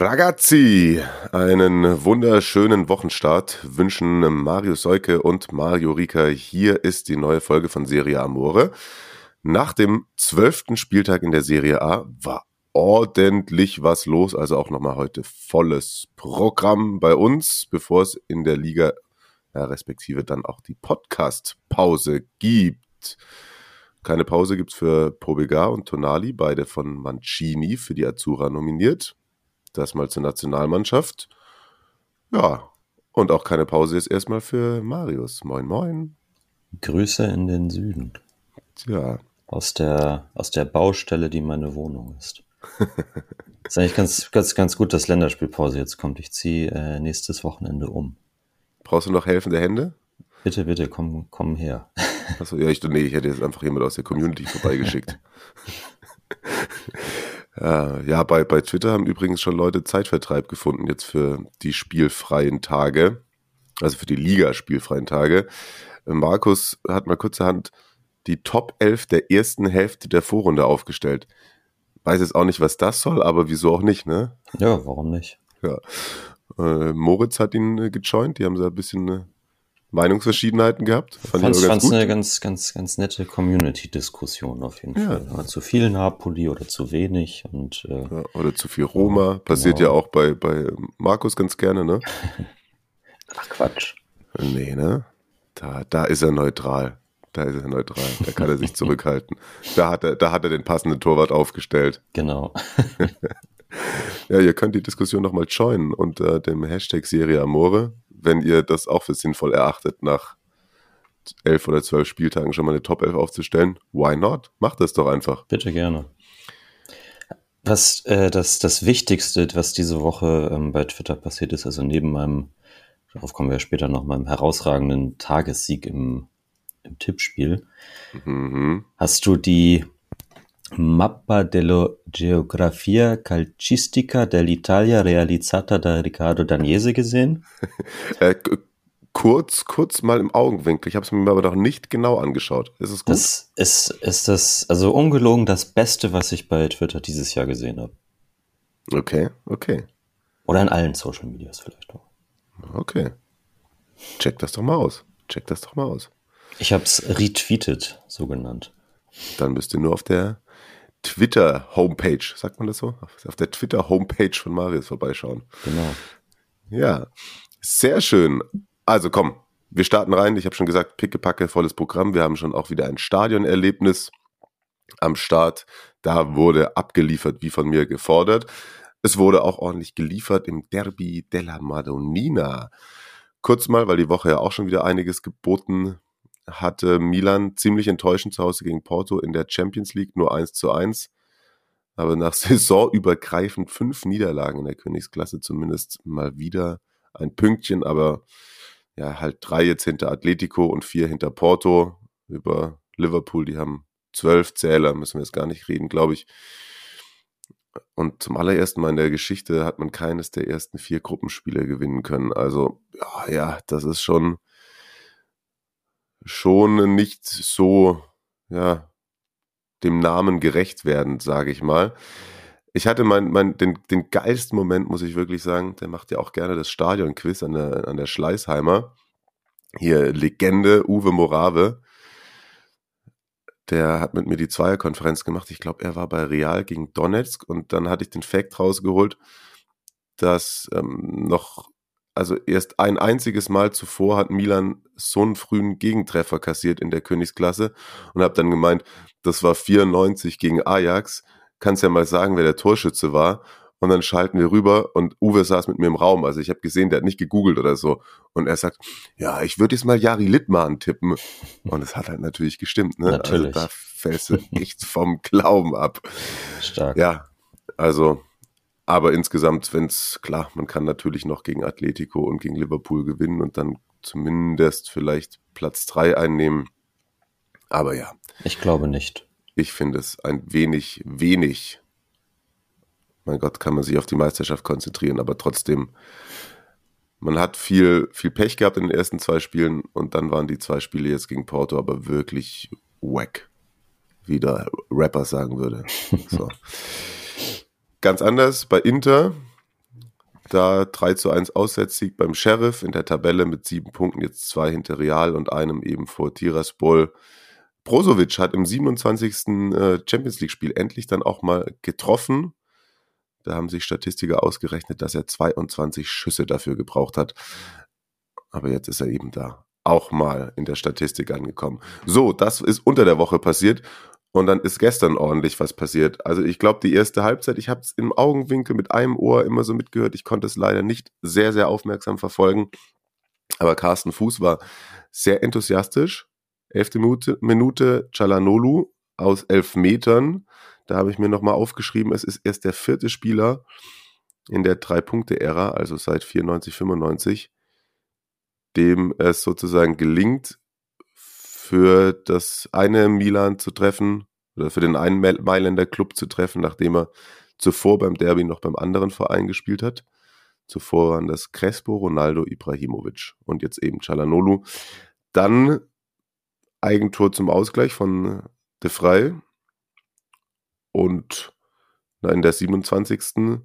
Ragazzi, einen wunderschönen Wochenstart wünschen Mario Seuke und Mario Rika. Hier ist die neue Folge von Serie Amore. Nach dem zwölften Spieltag in der Serie A war ordentlich was los, also auch nochmal heute volles Programm bei uns, bevor es in der Liga, ja, respektive dann auch die Podcast-Pause gibt. Keine Pause gibt's für Pobegar und Tonali, beide von Mancini für die Azzurra nominiert. Das mal zur Nationalmannschaft. Ja, und auch keine Pause ist erstmal für Marius. Moin, moin. Grüße in den Süden. Tja, Aus der, aus der Baustelle, die meine Wohnung ist. ist eigentlich ganz, ganz, ganz gut, dass Länderspielpause jetzt kommt. Ich ziehe äh, nächstes Wochenende um. brauchst du noch helfende Hände? Bitte, bitte, komm, komm her. Achso, ja, ich, nee, ich hätte jetzt einfach jemand aus der Community vorbeigeschickt. ja, ja bei, bei Twitter haben übrigens schon Leute Zeitvertreib gefunden jetzt für die spielfreien Tage, also für die Liga-spielfreien Tage. Markus hat mal kurzerhand die Top 11 der ersten Hälfte der Vorrunde aufgestellt. Weiß jetzt auch nicht, was das soll, aber wieso auch nicht, ne? Ja, warum nicht? Ja. Äh, Moritz hat ihn äh, gejoint, die haben so ein bisschen äh, Meinungsverschiedenheiten gehabt. Fand Fand's, ich aber fand's ganz gut. eine ganz, ganz, ganz nette Community-Diskussion auf jeden Ja. Fall. Zu viel Napoli oder zu wenig und äh, Ja, oder zu viel Roma. Passiert Genau. ja auch bei, bei Markus ganz gerne, ne? ach Quatsch. Nee, ne? Da, da ist er neutral. Da ist er neutral. Da kann er sich zurückhalten. Da hat er, da hat er den passenden Torwart aufgestellt. Genau. Ja, ihr könnt die Diskussion nochmal joinen unter dem Hashtag Serie Amore, wenn ihr das auch für sinnvoll erachtet, nach elf oder zwölf Spieltagen schon mal eine Top 11 aufzustellen. Why not? Macht das doch einfach. Bitte gerne. Was äh, das, das Wichtigste, was diese Woche ähm, bei Twitter passiert ist, also neben meinem, darauf kommen wir später noch, meinem herausragenden Tagessieg im, im Tippspiel, Mhm. hast du die Mappa della Geografia Calcistica dell'Italia realizzata da Riccardo Dagnese gesehen? Äh, kurz, kurz mal im Augenwinkel. Ich habe es mir aber noch nicht genau angeschaut. Ist es gut? Das ist, ist das, also ungelogen, das Beste, was ich bei Twitter dieses Jahr gesehen habe. okay, okay, Oder in allen Social Medias vielleicht auch. okay. Check das doch mal aus. Check das doch mal aus. Ich habe es retweetet, so genannt. Dann müsst ihr nur auf der Twitter-Homepage, sagt man das so? Auf der Twitter-Homepage von Marius vorbeischauen. Genau. Ja, sehr schön. Also komm, wir starten rein. Ich habe schon gesagt, pickepacke, volles Programm. Wir haben schon auch wieder ein Stadionerlebnis am Start. Da wurde abgeliefert, wie von mir gefordert. Es wurde auch ordentlich geliefert im Derby della Madonnina. Kurz mal, weil die Woche ja auch schon wieder einiges geboten hatte Milan ziemlich enttäuschend zu Hause gegen Porto in der Champions League, nur 1 zu 1. Aber nach saisonübergreifend fünf Niederlagen in der Königsklasse zumindest mal wieder ein Pünktchen, aber ja, halt drei jetzt hinter Atletico und vier hinter Porto. Über Liverpool, die haben zwölf Zähler, müssen wir jetzt gar nicht reden, glaube ich. Und zum allerersten Mal in der Geschichte hat man keines der ersten vier Gruppenspiele gewinnen können. Also, ja, ja das ist schon, schon nicht so, ja, dem Namen gerecht werden, sage ich mal. Ich hatte mein, mein, den, den geilsten Moment, muss ich wirklich sagen. Der macht ja auch gerne das Stadion-Quiz an der, an der Schleißheimer. Hier Legende Uwe Morave. Der hat mit mir die Zweierkonferenz gemacht. Ich glaube, er war bei Real gegen Donetsk und dann hatte ich den Fact rausgeholt, dass ähm, noch, also erst ein einziges Mal zuvor hat Milan so einen frühen Gegentreffer kassiert in der Königsklasse und habe dann gemeint, das war 94 gegen Ajax. Kannst ja mal sagen, wer der Torschütze war. Und dann schalten wir rüber und Uwe saß mit mir im Raum. Also ich habe gesehen, der hat nicht gegoogelt oder so. Und er sagt, ja, ich würde jetzt mal Jari Littmann tippen. Und es hat halt natürlich gestimmt. Ne? Natürlich. Also da fällst du echt vom Glauben ab. Stark. Ja, also aber insgesamt, wenn es, klar, man kann natürlich noch gegen Atletico und gegen Liverpool gewinnen und dann zumindest vielleicht Platz 3 einnehmen. Aber ja. Ich glaube nicht. Ich finde es ein wenig, wenig. Mein Gott, kann man sich auf die Meisterschaft konzentrieren, aber trotzdem, man hat viel, viel Pech gehabt in den ersten zwei Spielen und dann waren die zwei Spiele jetzt gegen Porto aber wirklich wack, wie der Rapper sagen würde. So. Ganz anders bei Inter, da 3 zu 1 Auswärtssieg beim Sheriff in der Tabelle mit sieben Punkten, jetzt zwei hinter Real und einem eben vor Tiraspol. Brozovic hat im 27. Äh, Champions League-Spiel endlich dann auch mal getroffen. Da haben sich Statistiker ausgerechnet, dass er 22 Schüsse dafür gebraucht hat. Aber jetzt ist er eben da auch mal in der Statistik angekommen. So, das ist unter der Woche passiert. Und dann ist gestern ordentlich was passiert. Also ich glaube, die erste Halbzeit, ich habe es im Augenwinkel mit einem Ohr immer so mitgehört. Ich konnte es leider nicht sehr, sehr aufmerksam verfolgen. Aber Carsten Fuß war sehr enthusiastisch. Elfte Minute, Minute Chalanolu aus elf Metern. Da habe ich mir nochmal aufgeschrieben, es ist erst der vierte Spieler in der Drei-Punkte-Ära, also seit 94, 95, dem es sozusagen gelingt, für das eine Milan zu treffen oder für den einen Mailänder Club zu treffen, nachdem er zuvor beim Derby noch beim anderen Verein gespielt hat. Zuvor waren das Crespo, Ronaldo, Ibrahimovic und jetzt eben Chalanolu. Dann Eigentor zum Ausgleich von De Frey und in der 27.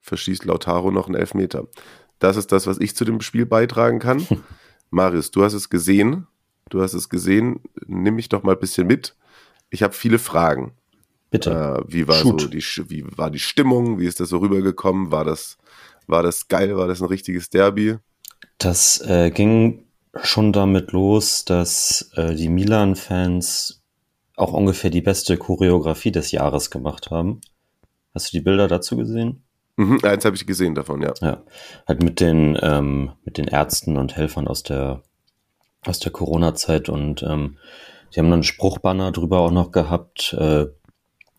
verschießt Lautaro noch einen Elfmeter. Das ist das, was ich zu dem Spiel beitragen kann. Marius, du hast es gesehen. Du hast es gesehen. Nimm mich doch mal ein bisschen mit. Ich habe viele Fragen. Bitte. Äh, wie, war so die, wie war die Stimmung? Wie ist das so rübergekommen? War das, war das geil? War das ein richtiges Derby? Das äh, ging schon damit los, dass äh, die Milan-Fans auch ungefähr die beste Choreografie des Jahres gemacht haben. Hast du die Bilder dazu gesehen? Mhm, eins habe ich gesehen davon, ja. Ja, halt mit den ähm, mit den Ärzten und Helfern aus der aus der Corona-Zeit und ähm, die haben dann Spruchbanner drüber auch noch gehabt äh,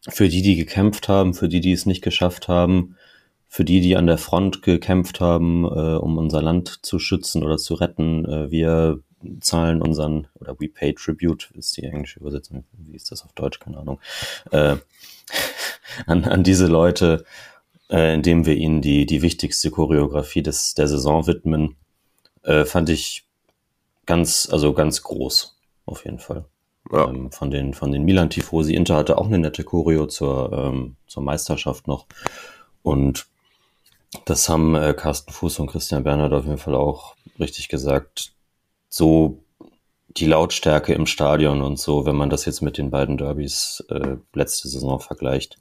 für die, die gekämpft haben, für die, die es nicht geschafft haben, für die, die an der Front gekämpft haben, äh, um unser Land zu schützen oder zu retten. Äh, wir zahlen unseren, oder we pay tribute, ist die englische Übersetzung, wie ist das auf Deutsch, keine Ahnung, äh, an, an diese Leute, äh, indem wir ihnen die, die wichtigste Choreografie des, der Saison widmen, äh, fand ich ganz, also ganz groß, auf jeden Fall. Ja. Ähm, von den, von den Milan Tifosi. Inter hatte auch eine nette Choreo zur, ähm, zur Meisterschaft noch. Und das haben äh, Carsten Fuß und Christian Bernhard auf jeden Fall auch richtig gesagt. So die Lautstärke im Stadion und so, wenn man das jetzt mit den beiden Derbys äh, letzte Saison vergleicht,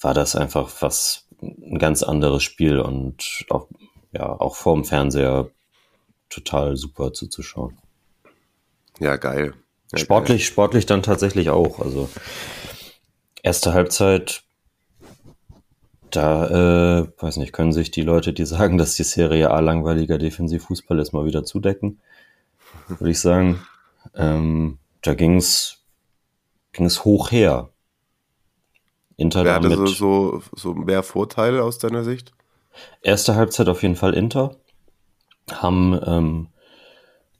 war das einfach was ein ganz anderes Spiel und auch, ja, auch vorm Fernseher total super zuzuschauen. Ja, geil. Ja, sportlich, geil. sportlich dann tatsächlich auch. Also erste Halbzeit da, äh, weiß nicht, können sich die Leute, die sagen, dass die Serie A langweiliger Defensivfußball ist, mal wieder zudecken, würde ich sagen. Ähm, da ging's ging's hoch her. Inter Wer hatte so, so, so mehr Vorteile aus deiner Sicht? Erste Halbzeit auf jeden Fall Inter. Haben ähm,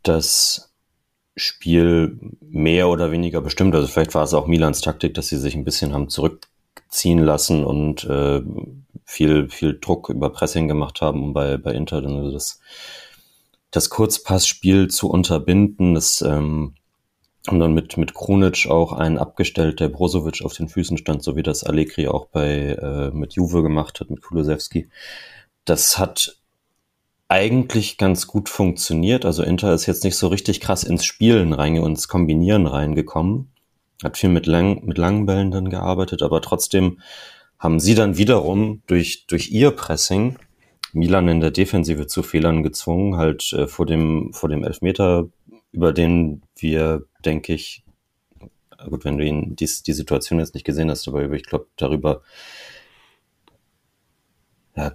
das Spiel mehr oder weniger bestimmt. Also vielleicht war es auch Milans Taktik, dass sie sich ein bisschen haben zurück ziehen lassen und äh, viel, viel Druck über Pressing gemacht haben, um bei, bei Inter dann das, das Kurzpassspiel zu unterbinden. Das ähm, haben dann mit, mit Krunic auch einen abgestellt, der Brozovic auf den Füßen stand, so wie das Allegri auch bei äh, mit Juve gemacht hat, mit Kulosewski. Das hat eigentlich ganz gut funktioniert. Also Inter ist jetzt nicht so richtig krass ins Spielen rein und ins Kombinieren reingekommen hat viel mit, lang, mit langen Bällen dann gearbeitet, aber trotzdem haben sie dann wiederum durch, durch ihr Pressing Milan in der Defensive zu Fehlern gezwungen, halt äh, vor dem, vor dem Elfmeter, über den wir, denke ich, gut, wenn du ihn die, die Situation jetzt nicht gesehen hast, aber ich glaube, darüber ja,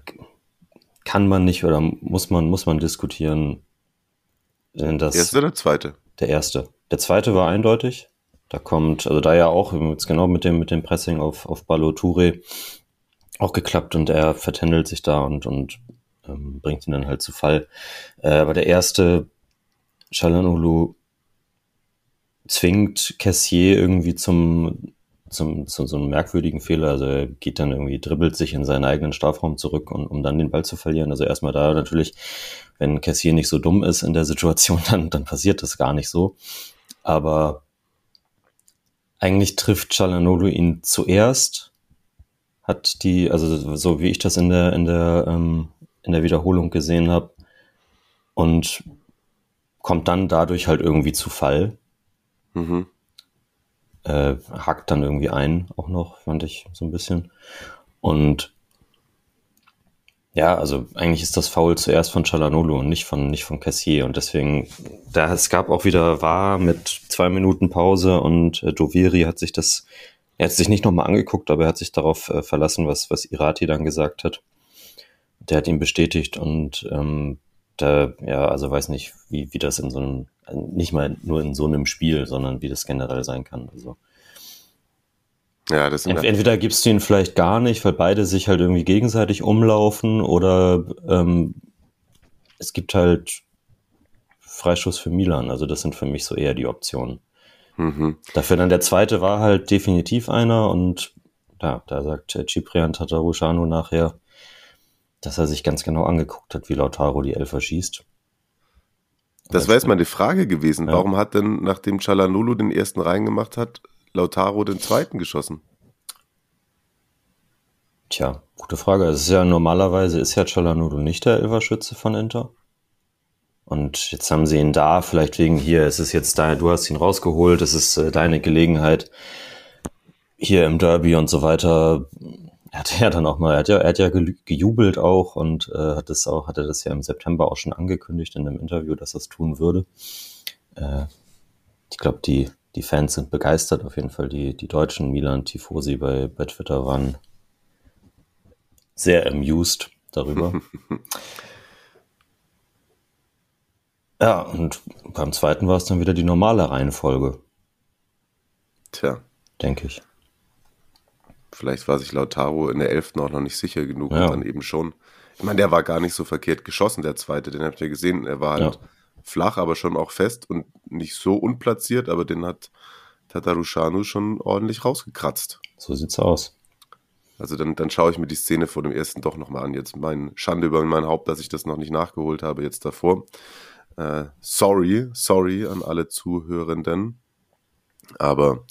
kann man nicht oder muss man, muss man diskutieren. Denn das, erste oder zweite? Der erste. Der zweite war eindeutig. Da kommt, also da ja auch, jetzt genau mit dem, mit dem Pressing auf, auf Ballo Touré, auch geklappt und er vertändelt sich da und, und ähm, bringt ihn dann halt zu Fall. Äh, aber der erste Chalanulu zwingt Cassier irgendwie zum, zum, zu so einem merkwürdigen Fehler. Also er geht dann irgendwie, dribbelt sich in seinen eigenen Strafraum zurück, und, um dann den Ball zu verlieren. Also erstmal da natürlich, wenn Cassier nicht so dumm ist in der Situation, dann, dann passiert das gar nicht so. Aber eigentlich trifft Chalanolu ihn zuerst, hat die, also so wie ich das in der, in der, ähm, in der Wiederholung gesehen habe, und kommt dann dadurch halt irgendwie zu Fall. Mhm. Äh, hackt dann irgendwie ein, auch noch, fand ich so ein bisschen. Und ja, also eigentlich ist das Foul zuerst von Chalanolo und nicht von, nicht von Cassier. Und deswegen, da, es gab auch wieder war mit zwei Minuten Pause und äh, Doviri hat sich das, er hat sich nicht nochmal angeguckt, aber er hat sich darauf äh, verlassen, was, was Irati dann gesagt hat. Der hat ihn bestätigt und ähm, da, ja, also weiß nicht, wie, wie das in so einem, nicht mal nur in so einem Spiel, sondern wie das generell sein kann. Also. Ja, das Ent entweder gibst du ihn vielleicht gar nicht, weil beide sich halt irgendwie gegenseitig umlaufen, oder ähm, es gibt halt Freischuss für Milan. Also das sind für mich so eher die Optionen. Mhm. Dafür dann der zweite war halt definitiv einer und ja, da sagt Ciprian Tatarushanu nachher, dass er sich ganz genau angeguckt hat, wie Lautaro die Elfer schießt. Das wäre jetzt mal die Frage gewesen. Ja. Warum hat denn, nachdem Chalanulu den ersten reingemacht hat, Lautaro den zweiten geschossen? Tja, gute Frage. Es ist ja normalerweise ist ja Chalanulu nicht der Elferschütze von Inter. Und jetzt haben sie ihn da, vielleicht wegen hier, es ist jetzt da, du hast ihn rausgeholt, es ist äh, deine Gelegenheit, hier im Derby und so weiter er hat ja dann auch mal, er hat ja, er hat ja gejubelt auch und äh, hat das auch, hatte das ja im September auch schon angekündigt in einem Interview, dass er es tun würde. Äh, ich glaube, die, die Fans sind begeistert, auf jeden Fall. Die, die deutschen Milan Tifosi bei, bei Twitter waren sehr amused darüber. ja, und beim zweiten war es dann wieder die normale Reihenfolge. Tja. Denke ich. Vielleicht war sich Lautaro in der Elften auch noch nicht sicher genug ja. und dann eben schon. Ich meine, der war gar nicht so verkehrt geschossen, der zweite, den habt ihr gesehen. Er war halt ja. flach, aber schon auch fest und nicht so unplatziert, aber den hat Tatarushanu schon ordentlich rausgekratzt. So sieht's aus. Also dann, dann schaue ich mir die Szene vor dem ersten doch nochmal an. Jetzt mein Schande über mein Haupt, dass ich das noch nicht nachgeholt habe jetzt davor. Äh, sorry, sorry an alle Zuhörenden. Aber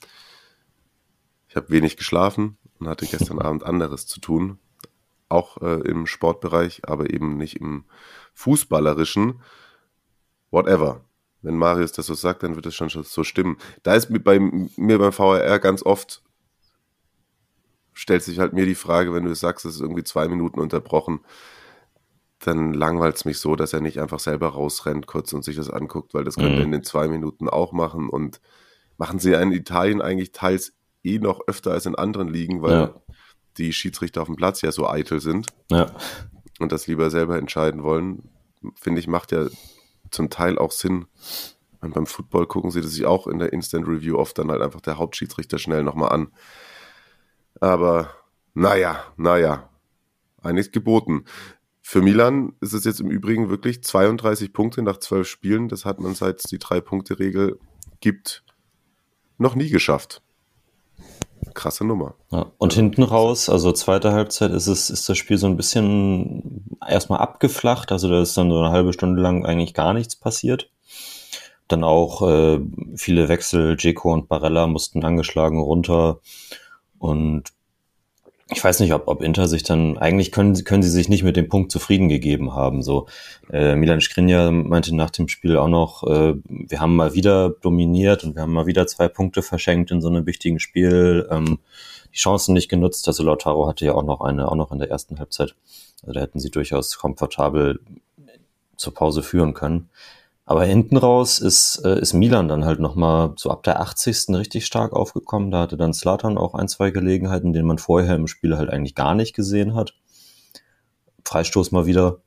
ich habe wenig geschlafen und hatte gestern Abend anderes zu tun. Auch äh, im Sportbereich, aber eben nicht im Fußballerischen. Whatever. Wenn Marius das so sagt, dann wird es schon so stimmen. Da ist bei mir beim VRR ganz oft, stellt sich halt mir die Frage, wenn du sagst, es ist irgendwie zwei Minuten unterbrochen, dann langweilt es mich so, dass er nicht einfach selber rausrennt kurz und sich das anguckt, weil das mhm. könnte er in den zwei Minuten auch machen. Und machen sie in Italien eigentlich teils eh noch öfter als in anderen Ligen, weil ja. die Schiedsrichter auf dem Platz ja so eitel sind ja. und das lieber selber entscheiden wollen. Finde ich, macht ja zum Teil auch Sinn. Und beim Football gucken sie das sich auch in der Instant Review oft dann halt einfach der Hauptschiedsrichter schnell nochmal an. Aber naja, naja, einiges geboten. Für Milan ist es jetzt im Übrigen wirklich 32 Punkte nach 12 Spielen. Das hat man seit es die Drei-Punkte-Regel gibt noch nie geschafft krasse Nummer. Ja, und hinten raus, also zweite Halbzeit, ist es, ist das Spiel so ein bisschen erstmal abgeflacht. Also da ist dann so eine halbe Stunde lang eigentlich gar nichts passiert. Dann auch äh, viele Wechsel, Jeko und Barella mussten angeschlagen runter. Und ich weiß nicht, ob, ob Inter sich dann, eigentlich können, können sie sich nicht mit dem Punkt zufrieden gegeben haben. So, äh, Milan Skriniar meinte nach dem Spiel auch noch, äh, wir haben mal wieder dominiert und wir haben mal wieder zwei Punkte verschenkt in so einem wichtigen Spiel. Ähm, die Chancen nicht genutzt. Also Lautaro hatte ja auch noch eine, auch noch in der ersten Halbzeit. Also da hätten sie durchaus komfortabel zur Pause führen können. Aber hinten raus ist, äh, ist Milan dann halt nochmal so ab der 80. richtig stark aufgekommen. Da hatte dann Slatan auch ein, zwei Gelegenheiten, den man vorher im Spiel halt eigentlich gar nicht gesehen hat. Freistoß mal wieder,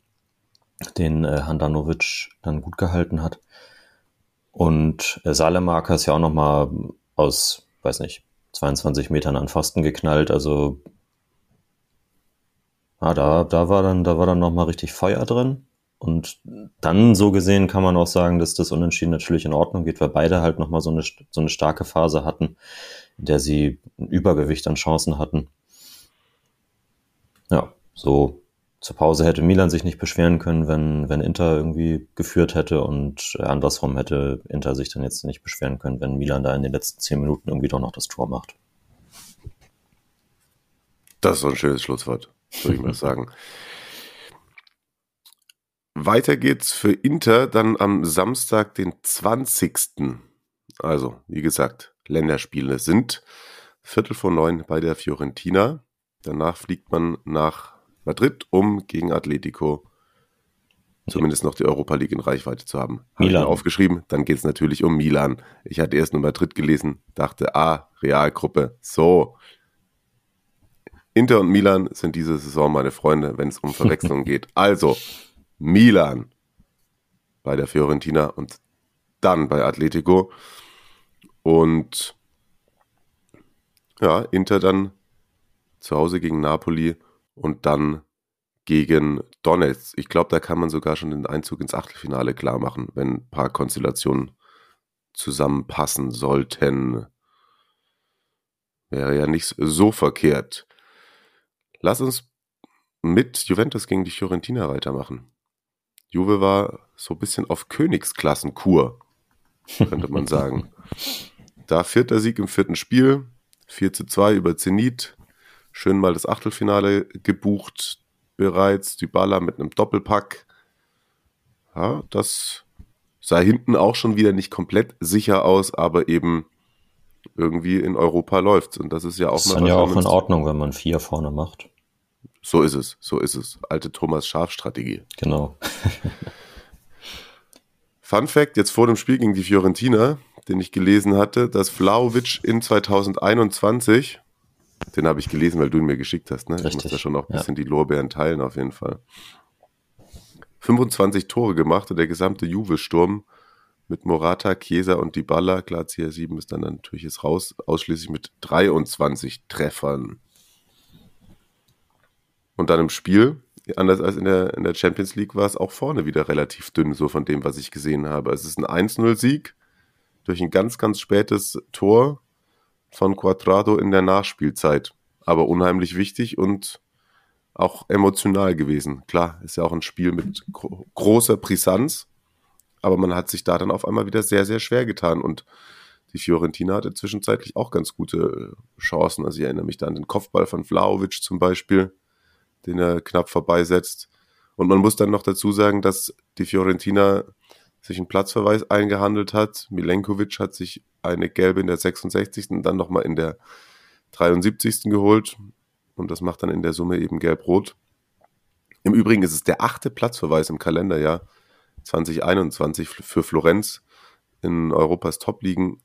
den äh, Handanovic dann gut gehalten hat. Und äh, Salemarker ist ja auch nochmal aus, weiß nicht, 22 Metern an Pfosten geknallt. Also Ja, da, da war dann, da war dann nochmal richtig Feuer drin. Und dann so gesehen kann man auch sagen, dass das Unentschieden natürlich in Ordnung geht, weil beide halt nochmal so eine, so eine starke Phase hatten, in der sie ein Übergewicht an Chancen hatten. Ja, so zur Pause hätte Milan sich nicht beschweren können, wenn, wenn Inter irgendwie geführt hätte und andersrum hätte Inter sich dann jetzt nicht beschweren können, wenn Milan da in den letzten zehn Minuten irgendwie doch noch das Tor macht. Das ist so ein schönes Schlusswort, würde ich mal sagen. Weiter geht's für Inter dann am Samstag, den 20. Also, wie gesagt, Länderspiele sind Viertel vor neun bei der Fiorentina. Danach fliegt man nach Madrid, um gegen Atletico zumindest noch die Europa League in Reichweite zu haben. Habe Milan. aufgeschrieben, dann geht's natürlich um Milan. Ich hatte erst nur Madrid gelesen, dachte, ah, Realgruppe, so. Inter und Milan sind diese Saison meine Freunde, wenn es um Verwechslungen geht. Also, Milan bei der Fiorentina und dann bei Atletico. Und ja, Inter dann zu Hause gegen Napoli und dann gegen Donetsk. Ich glaube, da kann man sogar schon den Einzug ins Achtelfinale klar machen, wenn ein paar Konstellationen zusammenpassen sollten. Wäre ja nicht so verkehrt. Lass uns mit Juventus gegen die Fiorentina weitermachen. Juve war so ein bisschen auf Königsklassenkur, könnte man sagen. Da vierter Sieg im vierten Spiel, 4 zu 2 über Zenit. Schön mal das Achtelfinale gebucht bereits. Die Baller mit einem Doppelpack. Ja, das sah hinten auch schon wieder nicht komplett sicher aus, aber eben irgendwie in Europa läuft Und das ist ja auch das mal. Ist dann ja auch in Ordnung, wenn man vier vorne macht. So ist es, so ist es. Alte Thomas Schaf-Strategie. Genau. Fun Fact: Jetzt vor dem Spiel gegen die Fiorentina, den ich gelesen hatte, dass Vlaovic in 2021, den habe ich gelesen, weil du ihn mir geschickt hast, ne? Richtig. Ich muss da schon auch ein bisschen ja. die Lorbeeren teilen, auf jeden Fall. 25 Tore gemacht und der gesamte Juve-Sturm mit Morata, Chiesa und Dybala, klar, CR7 ist dann natürlich jetzt raus, ausschließlich mit 23 Treffern. Und dann im Spiel, anders als in der, in der Champions League, war es auch vorne wieder relativ dünn, so von dem, was ich gesehen habe. Es ist ein 1-0-Sieg durch ein ganz, ganz spätes Tor von Quadrado in der Nachspielzeit. Aber unheimlich wichtig und auch emotional gewesen. Klar, ist ja auch ein Spiel mit gro großer Brisanz, aber man hat sich da dann auf einmal wieder sehr, sehr schwer getan und die Fiorentina hatte zwischenzeitlich auch ganz gute Chancen. Also ich erinnere mich da an den Kopfball von Vlaovic zum Beispiel, den er knapp vorbeisetzt. Und man muss dann noch dazu sagen, dass die Fiorentina sich einen Platzverweis eingehandelt hat. Milenkovic hat sich eine gelbe in der 66. und dann nochmal in der 73. geholt. Und das macht dann in der Summe eben gelb-rot. Im Übrigen ist es der achte Platzverweis im Kalenderjahr 2021 für Florenz. In Europas Top-Ligen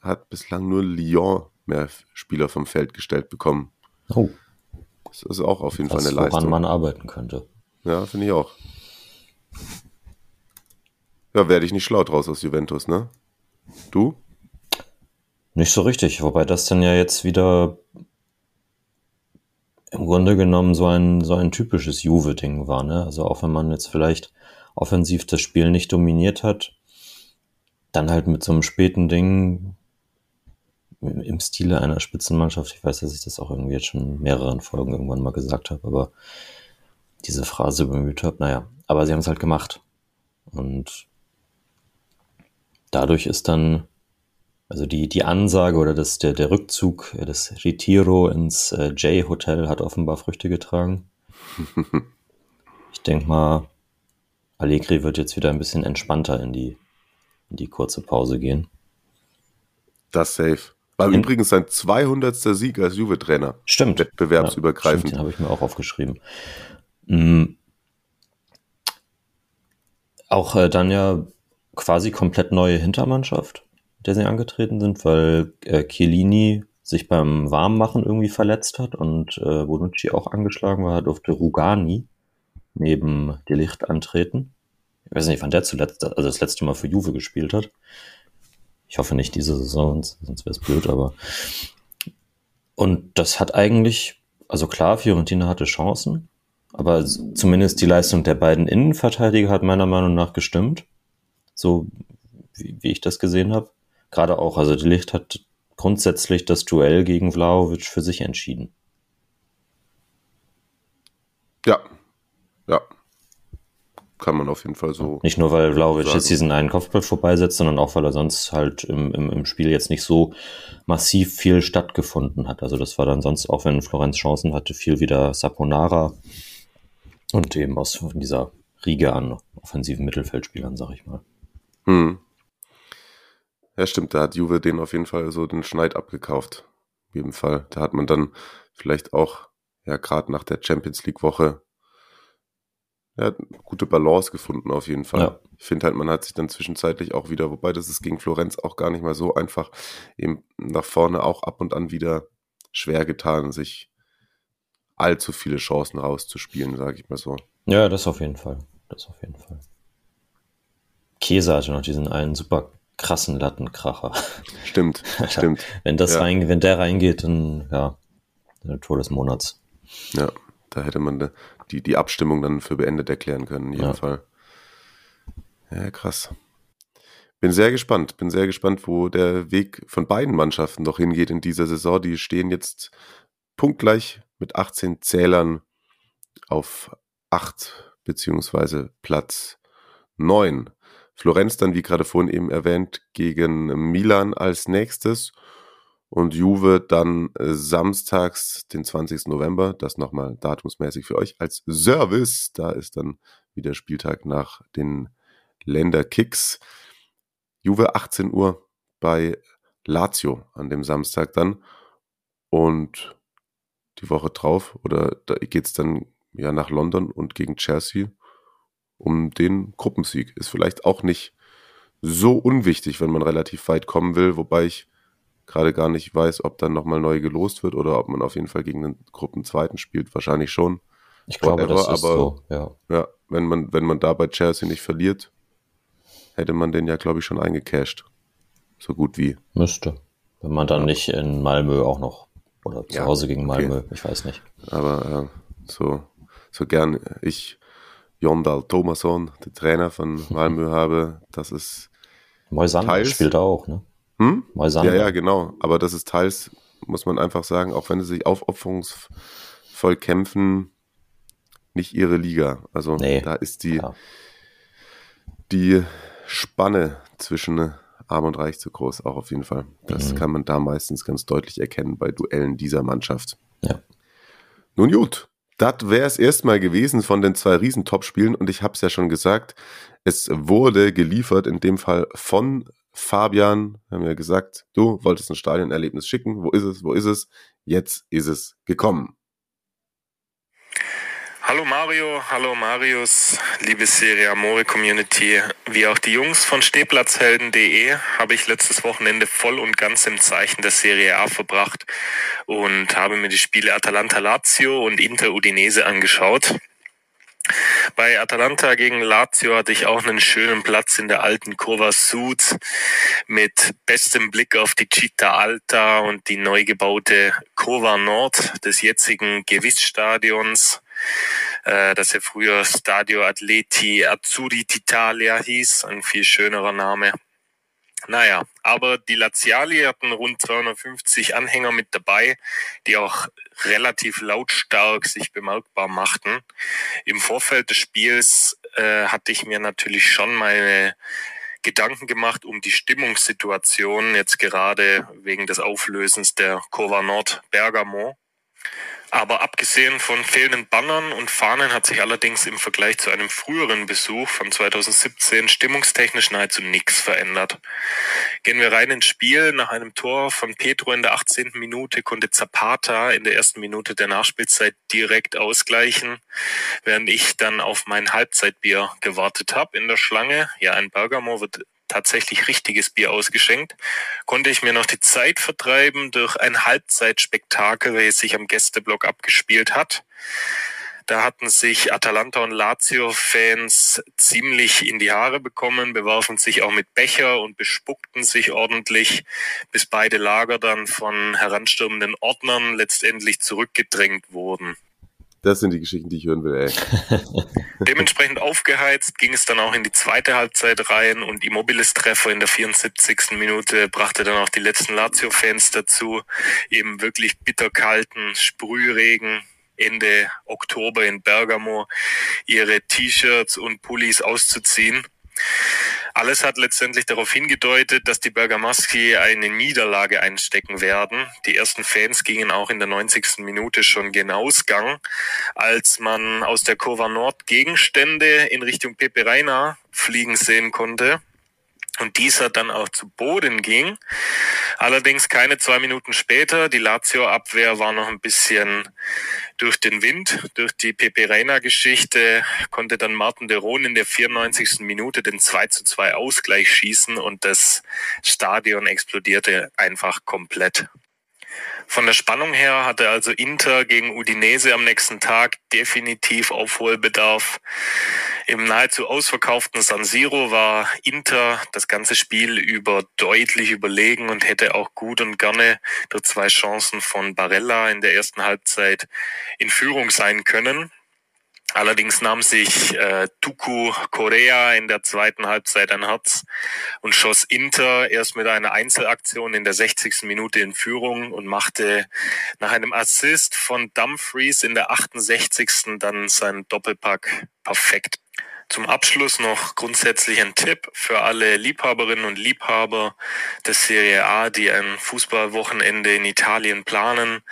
hat bislang nur Lyon mehr Spieler vom Feld gestellt bekommen. Oh. Das ist auch auf jeden Was, Fall eine Leistung. Woran man arbeiten könnte. Ja, finde ich auch. Ja, werde ich nicht schlau draus aus Juventus, ne? Du? Nicht so richtig, wobei das dann ja jetzt wieder im Grunde genommen so ein, so ein typisches Juve-Ding war, ne? Also auch wenn man jetzt vielleicht offensiv das Spiel nicht dominiert hat, dann halt mit so einem späten Ding im Stile einer Spitzenmannschaft. Ich weiß, dass ich das auch irgendwie jetzt schon in mehreren Folgen irgendwann mal gesagt habe, aber diese Phrase bemüht habe. Naja, aber sie haben es halt gemacht. Und dadurch ist dann, also die, die Ansage oder das, der, der Rückzug, das Retiro ins äh, J-Hotel hat offenbar Früchte getragen. ich denke mal, Allegri wird jetzt wieder ein bisschen entspannter in die, in die kurze Pause gehen. Das safe. War In übrigens sein 200. Sieg als Juve-Trainer. Stimmt. Wettbewerbsübergreifend. Ja, den habe ich mir auch aufgeschrieben. Mhm. Auch äh, dann ja quasi komplett neue Hintermannschaft, der sie angetreten sind, weil äh, Chiellini sich beim Warmmachen irgendwie verletzt hat und äh, Bonucci auch angeschlagen war, durfte Rugani neben Delicht antreten. Ich weiß nicht, wann der zuletzt, also das letzte Mal für Juve gespielt hat. Ich hoffe nicht diese Saison, sonst wäre es blöd, aber. Und das hat eigentlich, also klar, Fiorentina hatte Chancen, Aber zumindest die Leistung der beiden Innenverteidiger hat meiner Meinung nach gestimmt. So wie, wie ich das gesehen habe. Gerade auch, also die Licht hat grundsätzlich das Duell gegen Vlaovic für sich entschieden. Ja, ja. Kann man auf jeden Fall so. Nicht nur, weil Vlaovic jetzt diesen einen Kopfball vorbeisetzt, sondern auch, weil er sonst halt im, im, im Spiel jetzt nicht so massiv viel stattgefunden hat. Also das war dann sonst, auch wenn Florenz Chancen hatte, viel wieder Saponara und eben aus dieser Riege an offensiven Mittelfeldspielern, sag ich mal. Hm. Ja, stimmt, da hat Juve den auf jeden Fall so den Schneid abgekauft. In jedem Fall. Da hat man dann vielleicht auch, ja, gerade nach der Champions League Woche, ja, gute Balance gefunden auf jeden Fall. Ja. Ich finde halt, man hat sich dann zwischenzeitlich auch wieder, wobei das ist gegen Florenz auch gar nicht mal so einfach, eben nach vorne auch ab und an wieder schwer getan, sich allzu viele Chancen rauszuspielen, sage ich mal so. Ja, das auf jeden Fall. Das auf jeden Fall. Käse hatte noch diesen einen super krassen Lattenkracher. Stimmt, stimmt. wenn das ja. rein, wenn der reingeht, dann ja, der Tor des Monats. Ja, da hätte man die, die Abstimmung dann für beendet erklären können, in jedem ja. Fall. Ja, krass. Bin sehr gespannt, bin sehr gespannt, wo der Weg von beiden Mannschaften noch hingeht in dieser Saison. Die stehen jetzt punktgleich mit 18 Zählern auf 8 beziehungsweise Platz 9. Florenz dann, wie gerade vorhin eben erwähnt, gegen Milan als nächstes und Juve dann äh, samstags, den 20. November, das nochmal datumsmäßig für euch als Service. Da ist dann wieder Spieltag nach den Länderkicks. Juve 18 Uhr bei Lazio an dem Samstag dann. Und die Woche drauf, oder da geht es dann ja nach London und gegen Chelsea um den Gruppensieg. Ist vielleicht auch nicht so unwichtig, wenn man relativ weit kommen will, wobei ich gerade gar nicht weiß, ob dann nochmal neu gelost wird oder ob man auf jeden Fall gegen den Gruppenzweiten spielt. Wahrscheinlich schon. Ich glaube, Whatever, das ist aber, so, ja. Ja, wenn man, wenn man da bei Chelsea nicht verliert, hätte man den ja, glaube ich, schon eingecashed. So gut wie. Müsste. Wenn man dann nicht in Malmö auch noch oder zu ja, Hause gegen Malmö, okay. ich weiß nicht. Aber äh, so, so gern ich Jondal Thomasson, der Trainer von Malmö, habe, das ist. Moisander spielt auch, ne? Hm? Moisander. Ja, ja, genau. Aber das ist teils, muss man einfach sagen, auch wenn sie sich aufopferungsvoll kämpfen, nicht ihre Liga. Also nee, da ist die, ja. die Spanne zwischen Arm und Reich zu groß, auch auf jeden Fall. Das mhm. kann man da meistens ganz deutlich erkennen bei Duellen dieser Mannschaft. Ja. Nun gut, das wäre es erstmal gewesen von den zwei Riesentop-Spielen und ich habe es ja schon gesagt, es wurde geliefert, in dem Fall von Fabian. Wir haben ja gesagt, du wolltest ein Stadionerlebnis schicken. Wo ist es? Wo ist es? Jetzt ist es gekommen. Hallo Mario, hallo Marius, liebe Serie Amore Community. Wie auch die Jungs von Stehplatzhelden.de habe ich letztes Wochenende voll und ganz im Zeichen der Serie A verbracht und habe mir die Spiele Atalanta Lazio und Inter Udinese angeschaut. Bei Atalanta gegen Lazio hatte ich auch einen schönen Platz in der alten Curva Sud mit bestem Blick auf die Città Alta und die neu gebaute Curva Nord des jetzigen Gewissstadions äh, das ja früher Stadio Atleti Azzurri d'Italia hieß, ein viel schönerer Name. Naja, aber die Laziali hatten rund 250 Anhänger mit dabei, die auch relativ lautstark sich bemerkbar machten. Im Vorfeld des Spiels äh, hatte ich mir natürlich schon meine Gedanken gemacht um die Stimmungssituation jetzt gerade wegen des Auflösens der Curva Nord Bergamo. Aber abgesehen von fehlenden Bannern und Fahnen hat sich allerdings im Vergleich zu einem früheren Besuch von 2017 stimmungstechnisch nahezu nichts verändert. Gehen wir rein ins Spiel. Nach einem Tor von Petro in der 18. Minute konnte Zapata in der ersten Minute der Nachspielzeit direkt ausgleichen, während ich dann auf mein Halbzeitbier gewartet habe in der Schlange. Ja, ein Bergamo wird tatsächlich richtiges Bier ausgeschenkt, konnte ich mir noch die Zeit vertreiben durch ein Halbzeitspektakel, welches sich am Gästeblock abgespielt hat. Da hatten sich Atalanta und Lazio-Fans ziemlich in die Haare bekommen, bewarfen sich auch mit Becher und bespuckten sich ordentlich, bis beide Lager dann von heranstürmenden Ordnern letztendlich zurückgedrängt wurden. Das sind die Geschichten, die ich hören will, ey. Dementsprechend aufgeheizt ging es dann auch in die zweite Halbzeit rein und Immobiles Treffer in der 74. Minute brachte dann auch die letzten Lazio-Fans dazu, eben wirklich bitterkalten Sprühregen Ende Oktober in Bergamo ihre T-Shirts und Pullis auszuziehen. Alles hat letztendlich darauf hingedeutet, dass die Bergamaschi eine Niederlage einstecken werden. Die ersten Fans gingen auch in der 90. Minute schon gen Ausgang, als man aus der Kurva Nord Gegenstände in Richtung Pepe Reina fliegen sehen konnte und dieser dann auch zu Boden ging. Allerdings keine zwei Minuten später, die Lazio-Abwehr war noch ein bisschen durch den Wind, durch die Pepe Reina-Geschichte, konnte dann Martin de Roon in der 94. Minute den 2 zu 2 Ausgleich schießen und das Stadion explodierte einfach komplett. Von der Spannung her hatte also Inter gegen Udinese am nächsten Tag definitiv Aufholbedarf. Im nahezu ausverkauften San Siro war Inter das ganze Spiel über deutlich überlegen und hätte auch gut und gerne durch zwei Chancen von Barella in der ersten Halbzeit in Führung sein können. Allerdings nahm sich äh, Tuku Korea in der zweiten Halbzeit ein Herz und schoss Inter erst mit einer Einzelaktion in der 60. Minute in Führung und machte nach einem Assist von Dumfries in der 68. dann seinen Doppelpack perfekt. Zum Abschluss noch grundsätzlich ein Tipp für alle Liebhaberinnen und Liebhaber der Serie A, die ein Fußballwochenende in Italien planen.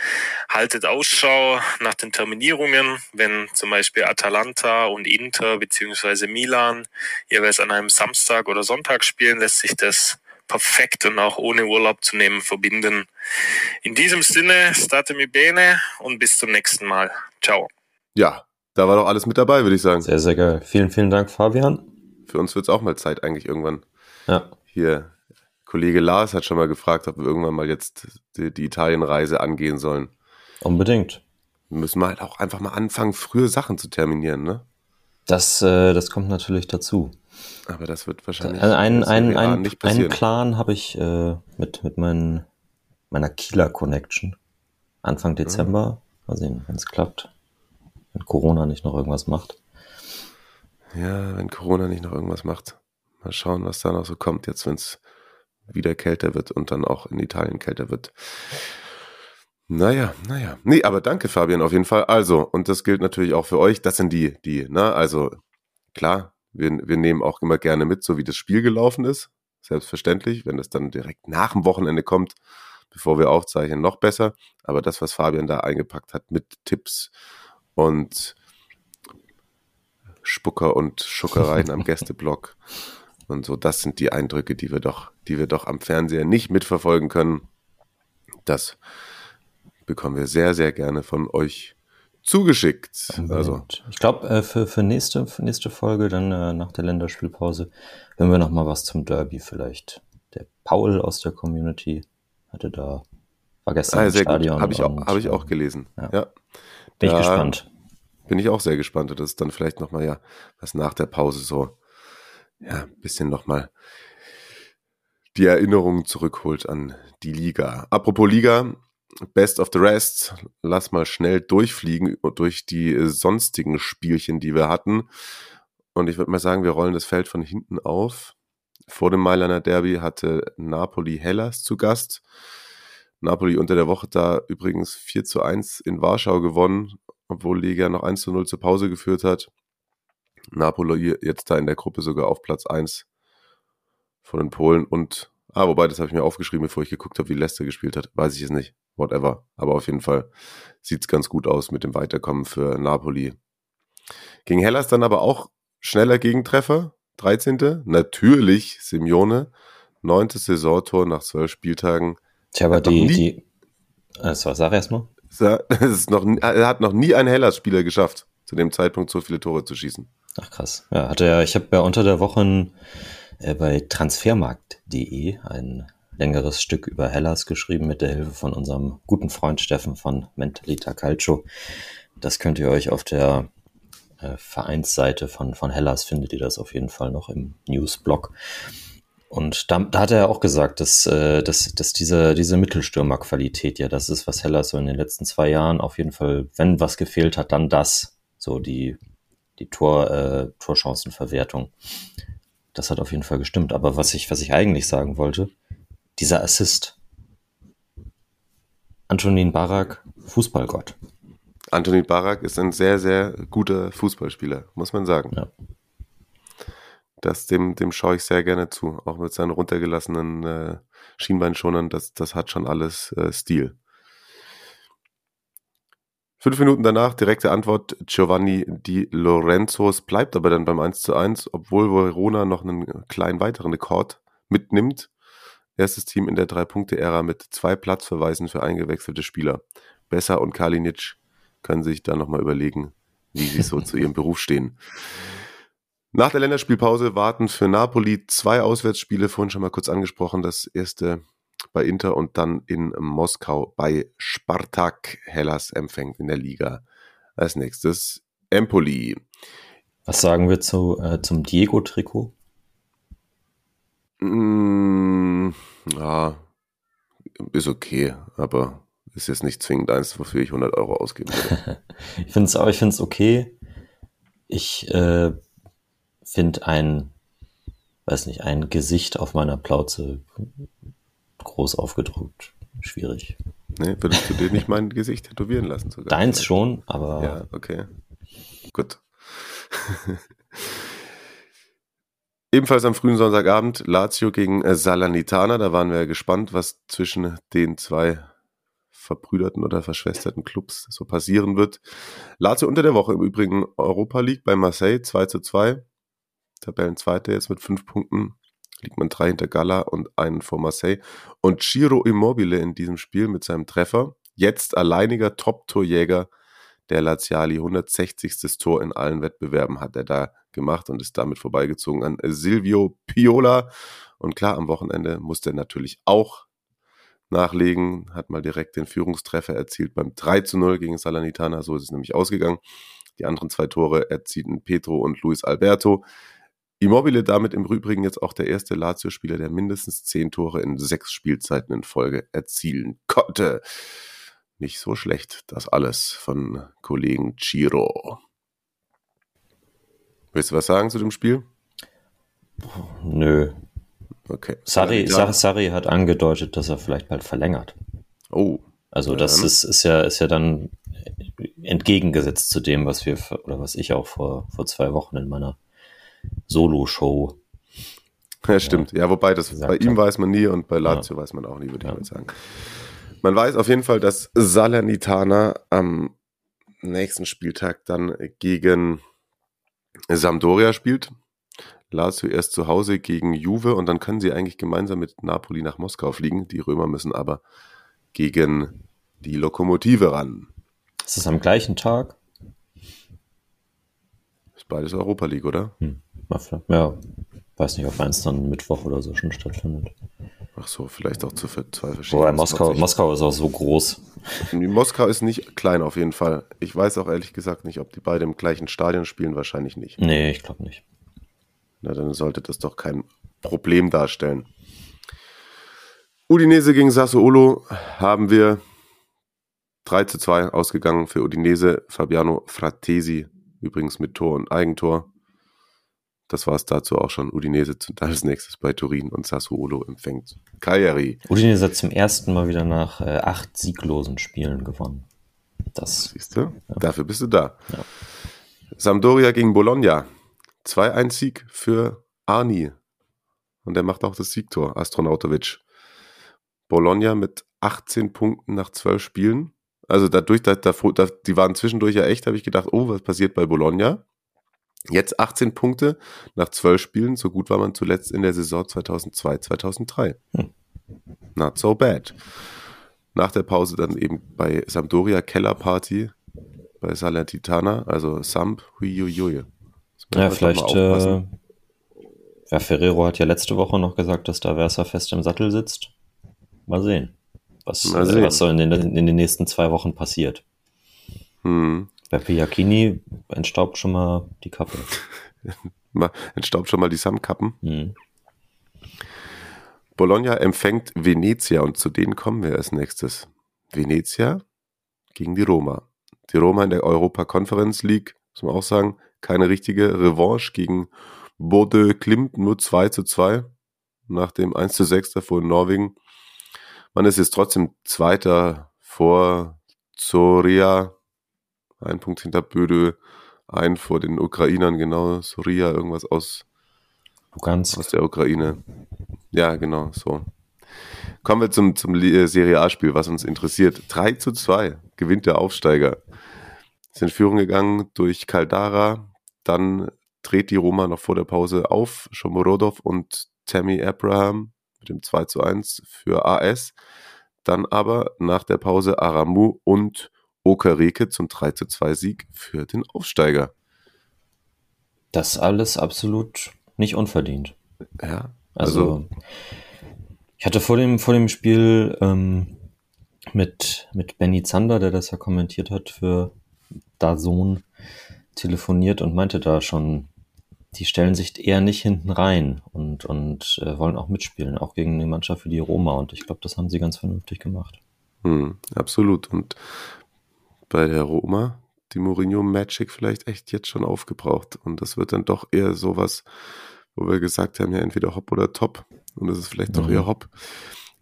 Haltet Ausschau nach den Terminierungen, wenn zum Beispiel Atalanta und Inter beziehungsweise Milan jeweils an einem Samstag oder Sonntag spielen, lässt sich das perfekt und auch ohne Urlaub zu nehmen verbinden. In diesem Sinne, state mi bene und bis zum nächsten Mal. Ciao. Ja, da war doch alles mit dabei, würde ich sagen. Sehr, sehr geil. Vielen, vielen Dank, Fabian. Für uns wird es auch mal Zeit eigentlich irgendwann. Ja. Hier, Kollege Lars hat schon mal gefragt, ob wir irgendwann mal jetzt die, die Italienreise angehen sollen. Unbedingt. Wir müssen wir halt auch einfach mal anfangen, frühe Sachen zu terminieren, ne? Das, äh, das kommt natürlich dazu. Aber das wird wahrscheinlich Also ein, ein, ein, nicht einen passieren. Plan habe ich äh, mit, mit mein, meiner Kieler Connection. Anfang Dezember. Mal sehen, wenn es klappt. Wenn Corona nicht noch irgendwas macht. Ja, wenn Corona nicht noch irgendwas macht. Mal schauen, was da noch so kommt, jetzt wenn es wieder kälter wird und dann auch in Italien kälter wird. Naja, naja. Nee, aber danke, Fabian, auf jeden Fall. Also, und das gilt natürlich auch für euch. Das sind die, die, ne, also klar, wir, wir nehmen auch immer gerne mit, so wie das Spiel gelaufen ist. Selbstverständlich, wenn das dann direkt nach dem Wochenende kommt, bevor wir aufzeichnen, noch besser. Aber das, was Fabian da eingepackt hat mit Tipps und Spucker und Schuckereien am Gästeblock und so, das sind die Eindrücke, die wir doch, die wir doch am Fernseher nicht mitverfolgen können. Das bekommen wir sehr, sehr gerne von euch zugeschickt. Also, ich glaube, äh, für, für, nächste, für nächste Folge, dann äh, nach der Länderspielpause, hören wir noch mal was zum Derby vielleicht. Der Paul aus der Community hatte da, war gestern ah, im. Stadion. Habe ich, auch, hab ich auch äh, gelesen. ja. Ja. Bin ich gespannt. Bin ich auch sehr gespannt. Das ist dann vielleicht nochmal ja, was nach der Pause so, ja, ein bisschen nochmal die Erinnerungen zurückholt an die Liga. Apropos Liga, Best of the Rest, lass mal schnell durchfliegen durch die sonstigen Spielchen, die wir hatten. Und ich würde mal sagen, wir rollen das Feld von hinten auf. Vor dem Mailander Derby hatte Napoli Hellas zu Gast. Napoli unter der Woche da übrigens 4 zu 1 in Warschau gewonnen, obwohl Liga noch 1 zu 0 zur Pause geführt hat. Napoli jetzt da in der Gruppe sogar auf Platz 1 von den Polen und, ah, wobei, das habe ich mir aufgeschrieben, bevor ich geguckt habe, wie Leicester gespielt hat. Weiß ich es nicht. Whatever. Aber auf jeden Fall sieht es ganz gut aus mit dem Weiterkommen für Napoli. Gegen Hellas dann aber auch schneller Gegentreffer. 13. Natürlich Simeone. Neuntes Saisontor nach zwölf Spieltagen. Tja, aber die, nie- die, äh, sag sag erst mal. Es ist noch, er hat noch nie ein Hellas-Spieler geschafft, zu dem Zeitpunkt so viele Tore zu schießen. Ach krass. Ja, hatte ja, ich habe ja unter der Woche ein, äh, bei transfermarkt.de ein längeres Stück über Hellas geschrieben mit der Hilfe von unserem guten Freund Steffen von Mentalita Calcio. Das könnt ihr euch auf der äh, Vereinsseite von, von Hellas findet ihr das auf jeden Fall noch im Newsblog. Und da, da hat er ja auch gesagt, dass, äh, dass, dass diese, diese Mittelstürmerqualität ja das ist, was Hellas so in den letzten zwei Jahren auf jeden Fall, wenn was gefehlt hat, dann das. So die, die Tor, äh, Torchancenverwertung. Das hat auf jeden Fall gestimmt. Aber was ich, was ich eigentlich sagen wollte, dieser Assist. Antonin Barak, Fußballgott. Antonin Barak ist ein sehr, sehr guter Fußballspieler, muss man sagen. Ja. Das, dem, dem schaue ich sehr gerne zu. Auch mit seinen runtergelassenen äh, Schienbeinschonern, das, das hat schon alles äh, Stil. Fünf Minuten danach, direkte Antwort, Giovanni Di Lorenzo. Es bleibt aber dann beim 1 zu 1, obwohl Verona noch einen kleinen weiteren Rekord mitnimmt. Erstes Team in der Drei-Punkte-Ära mit zwei Platzverweisen für eingewechselte Spieler. Besser und Kalinic können sich dann nochmal überlegen, wie sie so zu ihrem Beruf stehen. Nach der Länderspielpause warten für Napoli zwei Auswärtsspiele, vorhin schon mal kurz angesprochen. Das erste bei Inter und dann in Moskau bei Spartak. Hellas empfängt in der Liga als nächstes Empoli. Was sagen wir zu, äh, zum Diego-Trikot? Mm, ja, ist okay, aber ist jetzt nicht zwingend eins, wofür ich 100 Euro ausgeben würde. ich finde es auch, ich finde es okay. Ich äh, finde ein, weiß nicht, ein Gesicht auf meiner Plauze groß aufgedruckt. Schwierig. Nee, würdest du dir nicht mein Gesicht tätowieren lassen? Sogar? Deins schon, aber. Ja, okay. Gut. Ebenfalls am frühen Sonntagabend Lazio gegen äh, Salernitana. Da waren wir gespannt, was zwischen den zwei verbrüderten oder verschwesterten Clubs so passieren wird. Lazio unter der Woche im Übrigen Europa League bei Marseille 2 zu 2. Tabellenzweiter jetzt mit fünf Punkten liegt man drei hinter Gala und einen vor Marseille. Und Giro Immobile in diesem Spiel mit seinem Treffer, jetzt alleiniger Top-Torjäger der Laziali. 160. Tor in allen Wettbewerben hat er da gemacht und ist damit vorbeigezogen an Silvio Piola. Und klar, am Wochenende musste er natürlich auch nachlegen, hat mal direkt den Führungstreffer erzielt beim 3 zu 0 gegen Salernitana. So ist es nämlich ausgegangen. Die anderen zwei Tore erzielten Petro und Luis Alberto. Immobile damit im Übrigen jetzt auch der erste Lazio-Spieler, der mindestens zehn Tore in sechs Spielzeiten in Folge erzielen konnte. Nicht so schlecht, das alles von Kollegen Ciro. Willst du was sagen zu dem Spiel? Nö. Okay. Sari, Sari hat angedeutet, dass er vielleicht bald verlängert. Oh. Also das ja. ist, ist ja, ist ja dann entgegengesetzt zu dem, was wir oder was ich auch vor, vor zwei Wochen in meiner Solo-Show. Ja, stimmt. Ja, wobei das bei ihm weiß man nie und bei Lazio ja. weiß man auch nie, würde ich mal sagen. Man weiß auf jeden Fall, dass Salernitana am nächsten Spieltag dann gegen Sampdoria spielt. Lazio erst zu Hause gegen Juve und dann können sie eigentlich gemeinsam mit Napoli nach Moskau fliegen. Die Römer müssen aber gegen die Lokomotive ran. Ist das am gleichen Tag? Ist beides Europa League, oder? Hm. Ja, weiß nicht, ob eins dann Mittwoch oder so schon stattfindet. Ach so, vielleicht auch zu zwei verschiedenen. Boah, Moskau, Moskau ist auch so groß. Moskau ist nicht klein auf jeden Fall. Ich weiß auch ehrlich gesagt nicht, ob die beide im gleichen Stadion spielen, wahrscheinlich nicht. Nee, ich glaube nicht. Na, dann sollte das doch kein Problem darstellen. Udinese gegen Sassuolo haben wir 3 zu 2 ausgegangen für Udinese. Fabiano Fratesi übrigens mit Tor und Eigentor. Das war es dazu auch schon. Udinese als nächstes bei Turin und Sassuolo empfängt Cagliari. Udinese hat zum ersten Mal wieder nach äh, acht sieglosen Spielen gewonnen. Das siehst du. Ja. Dafür bist du da. Ja. Sampdoria gegen Bologna. 2-1-Sieg für Arni. Und er macht auch das Siegtor, Astronautovic. Bologna mit 18 Punkten nach 12 Spielen. Also dadurch, da, da, die waren zwischendurch ja echt, habe ich gedacht, oh, was passiert bei Bologna? Jetzt 18 Punkte nach 12 Spielen. So gut war man zuletzt in der Saison 2002, 2003. Hm. Not so bad. Nach der Pause dann eben bei Sampdoria Kellerparty bei Salernitana, also Samp, huiuiui. Ja, vielleicht, äh, ja, Ferrero hat ja letzte Woche noch gesagt, dass da Versa fest im Sattel sitzt. Mal sehen, was, Mal sehen. Was so in den, in den nächsten zwei Wochen passiert. Hm. Bei Piacchini entstaubt schon mal die Kappe. entstaubt schon mal die Samtkappen. Mhm. Bologna empfängt Venezia und zu denen kommen wir als nächstes. Venezia gegen die Roma. Die Roma in der Europa Conference League, muss man auch sagen, keine richtige Revanche gegen Bode Klimt, nur 2 zu 2 nach dem 1 zu 6 davor in Norwegen. Man ist jetzt trotzdem Zweiter vor Zoria, ein Punkt hinter Böde, ein vor den Ukrainern, genau, Soria, irgendwas aus, Lugansk. aus der Ukraine. Ja, genau, so. Kommen wir zum, zum Li- Serie A-Spiel, was uns interessiert. 3 zu 2 gewinnt der Aufsteiger. Ist in Führung gegangen durch Caldara, dann dreht die Roma noch vor der Pause auf, Shomorodov und Tammy Abraham mit dem 2 zu 1 für AS. Dann aber nach der Pause Aramu und Okereke zum 3 zu 2 Sieg für den Aufsteiger. Das alles absolut nicht unverdient. Ja, Also, ich hatte vor dem, vor dem Spiel ähm, mit, mit Benny Zander, der das ja kommentiert hat für Dazon, telefoniert und meinte da schon, die stellen sich eher nicht hinten rein und, und äh, wollen auch mitspielen, auch gegen die Mannschaft wie die Roma. Und ich glaube, das haben sie ganz vernünftig gemacht. Hm, absolut. Und bei der Roma, die Mourinho Magic vielleicht echt jetzt schon aufgebraucht. Und das wird dann doch eher sowas, wo wir gesagt haben, ja, entweder Hopp oder Top. Und das ist vielleicht doch Mhm. eher Hopp.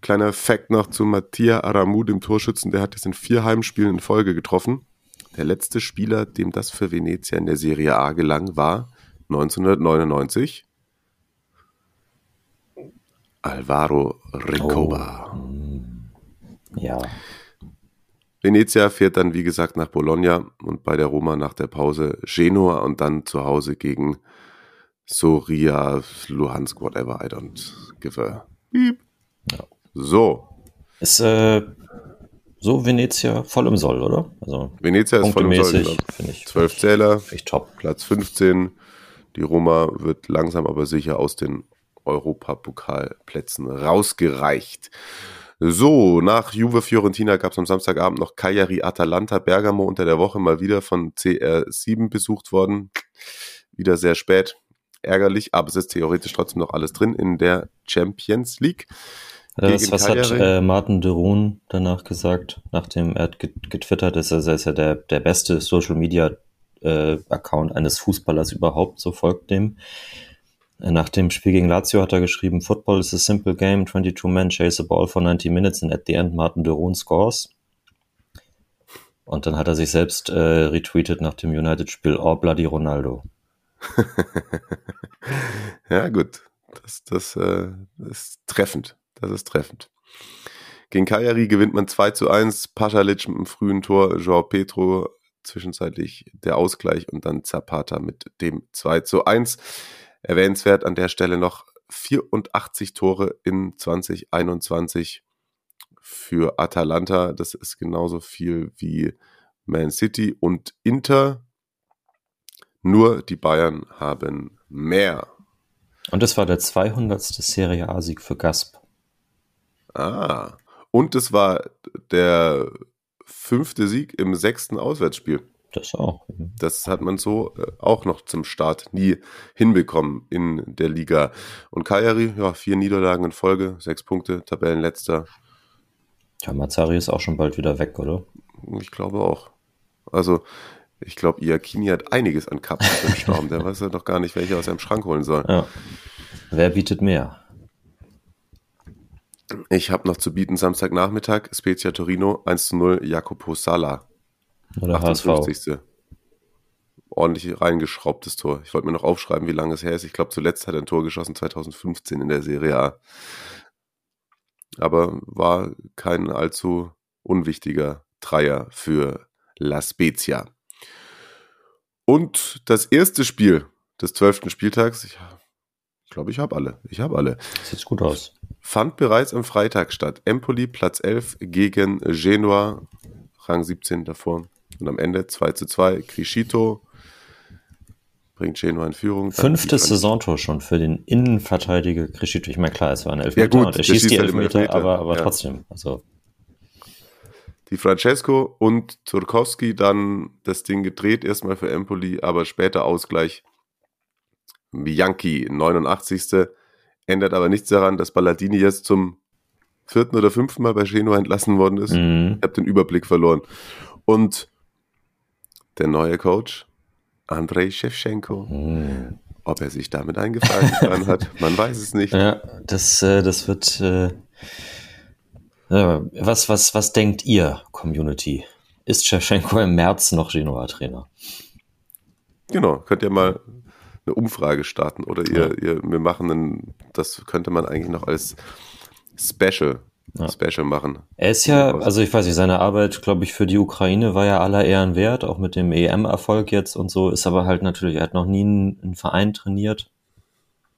Kleiner Fact noch zu Mattia Aramu, dem Torschützen, der hat jetzt in vier Heimspielen in Folge getroffen. Der letzte Spieler, dem das für Venezia in der Serie A gelang, war 1999 Alvaro Recoba. Ja, Venezia fährt dann, wie gesagt, nach Bologna und bei der Roma nach der Pause Genua und dann zu Hause gegen Soria, Luhansk, whatever, I don't give a beep. Ja. So, ist äh, so Venezia voll im Soll, oder? Also Venezia ist voll im Soll. genau. finde ich. Zwölf Zähler, Echt top. Platz 15. Die Roma wird langsam aber sicher aus den Europapokalplätzen rausgereicht. So, nach Juve Fiorentina gab es am Samstagabend noch Cagliari Atalanta Bergamo unter der Woche mal wieder von CR7 besucht worden. Wieder sehr spät. Ärgerlich, aber es ist theoretisch trotzdem noch alles drin in der Champions League. Das, Gegen was hat Cagliari. äh, Martin de Roon danach gesagt, nachdem er hat get- getwittert ist, er ist ja der, der beste Social Media äh, Account eines Fußballers überhaupt, so folgt dem. Äh, Nach dem Spiel gegen Lazio hat er geschrieben, Football is a simple game, 22 men chase a ball for 90 minutes and at the end Martin de Roon scores. Und dann hat er sich selbst äh, retweetet nach dem United-Spiel, oh bloody Ronaldo. Ja, gut. Das, das, äh, ist treffend. Das ist treffend. Gegen Cagliari gewinnt man 2 zu 1. Pasalic mit einem frühen Tor, Joao Pedro zwischenzeitlich der Ausgleich und dann Zapata mit dem 2 zu 1. Erwähnenswert an der Stelle noch 84 Tore in 2021 für Atalanta. Das ist genauso viel wie Man City und Inter. Nur die Bayern haben mehr. Und es war der 200. Serie A-Sieg für Gasp. Ah. Und es war der fünfte Sieg im sechsten Auswärtsspiel. Das auch. Das hat man so äh, auch noch zum Start nie hinbekommen in der Liga. Und Cagliari, ja, vier Niederlagen in Folge, sechs Punkte, Tabellenletzter. Ja, Mazzari ist auch schon bald wieder weg, oder? Ich glaube auch. Also, ich glaube, Iacchini hat einiges an Cups im Sturm. Der weiß ja doch gar nicht, welche aus seinem Schrank holen soll. Ja. Wer bietet mehr? Ich habe noch zu bieten Samstagnachmittag, Spezia Torino 1 zu 0, Jacopo Sala. Oder HSV? 58. Ordentlich reingeschraubtes Tor. Ich wollte mir noch aufschreiben, wie lange es her ist. Ich glaube, zuletzt hat er ein Tor geschossen 2015 in der Serie A. Aber war kein allzu unwichtiger Dreier für La Spezia. Und das erste Spiel des zwölften Spieltags, ich glaube, ich habe alle. Ich habe alle Sieht gut aus. fand bereits am Freitag statt. Empoli Platz 11 gegen Genua, Rang 17 davor. Und am Ende 2 zu 2. Criscito bringt Genua in Führung. Fünftes Saisontor schon für den Innenverteidiger Crescito. Ich meine, klar, es war ein Elfmeter Ja, gut, und er schießt die halt Elfmeter, Elfmeter, aber, aber ja. trotzdem. Also, Die Francesco und Turkowski dann das Ding gedreht, erstmal für Empoli, aber später Ausgleich. Bianchi, 89. Ändert aber nichts daran, dass Balladini jetzt zum vierten oder fünften Mal bei Genoa entlassen worden ist. Mhm. Ich habe den Überblick verloren. Und der neue Coach, Andrei Shevchenko, Mhm. ob er sich damit eingefallen hat, man weiß es nicht. Ja, das, äh, das wird. Äh, ja, was, was, was denkt ihr, Community? Ist Shevchenko im März noch Genoa-Trainer? Genau, könnt ihr mal eine Umfrage starten oder ihr, ihr wir machen einen, das könnte man eigentlich noch als Special, Ja. Special machen. Er ist ja, also ich weiß nicht, seine Arbeit, glaube ich, für die Ukraine war ja aller Ehren wert, auch mit dem EM-Erfolg jetzt und so, ist aber halt natürlich, er hat noch nie einen, einen Verein trainiert.